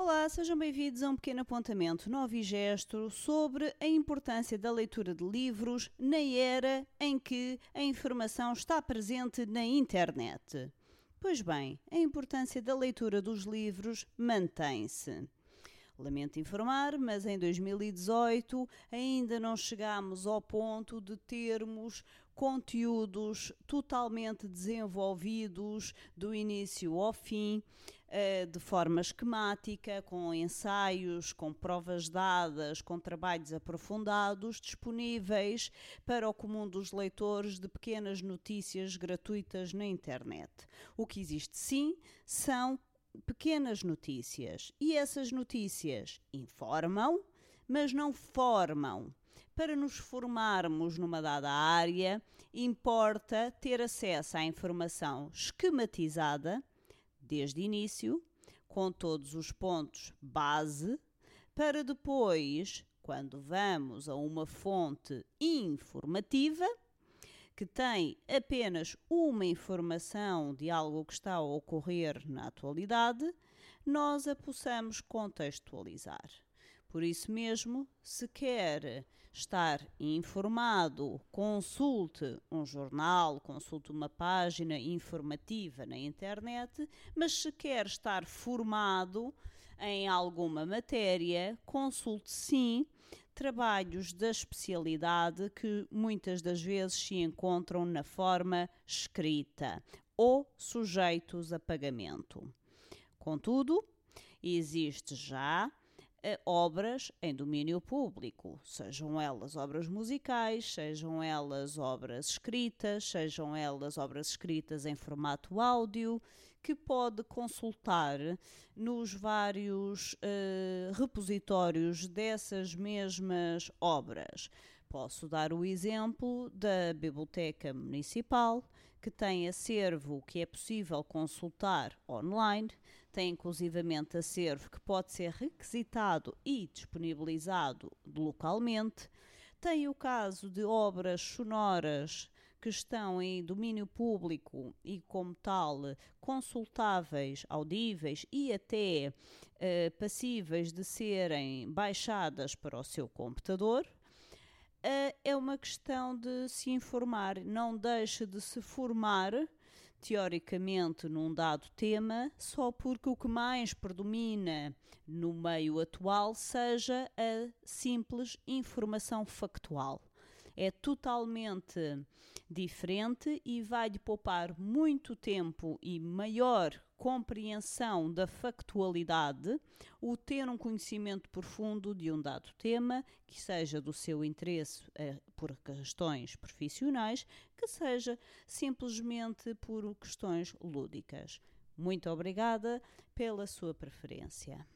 Olá, sejam bem-vindos a um pequeno apontamento novo e gesto sobre a importância da leitura de livros na era em que a informação está presente na internet. Pois bem, a importância da leitura dos livros mantém-se. Lamento informar, mas em 2018 ainda não chegamos ao ponto de termos conteúdos totalmente desenvolvidos do início ao fim, de forma esquemática, com ensaios, com provas dadas, com trabalhos aprofundados, disponíveis para o comum dos leitores de pequenas notícias gratuitas na internet. O que existe sim são pequenas notícias e essas notícias informam, mas não formam. Para nos formarmos numa dada área, importa ter acesso à informação esquematizada, desde início, com todos os pontos base, para depois, quando vamos a uma fonte informativa, que tem apenas uma informação de algo que está a ocorrer na atualidade, nós a possamos contextualizar. Por isso mesmo, se quer estar informado, consulte um jornal, consulte uma página informativa na internet, mas se quer estar formado em alguma matéria, consulte sim trabalhos da especialidade que muitas das vezes se encontram na forma escrita ou sujeitos a pagamento. Contudo, existe já obras em domínio público, sejam elas obras musicais, sejam elas obras escritas, sejam elas obras escritas em formato áudio, que pode consultar nos vários uh, repositórios dessas mesmas obras. Posso dar o exemplo da Biblioteca Municipal, que tem acervo que é possível consultar online, tem inclusivamente acervo que pode ser requisitado e disponibilizado localmente. Tem o caso de obras sonoras que estão em domínio público e, como tal, consultáveis, audíveis e até uh, passíveis de serem baixadas para o seu computador é uma questão de se informar. Não deixe de se formar, teoricamente, num dado tema, só porque o que mais predomina no meio atual seja a simples informação factual é totalmente diferente e vai-lhe poupar muito tempo e maior compreensão da factualidade, o ter um conhecimento profundo de um dado tema, que seja do seu interesse eh, por questões profissionais, que seja simplesmente por questões lúdicas. Muito obrigada pela sua preferência.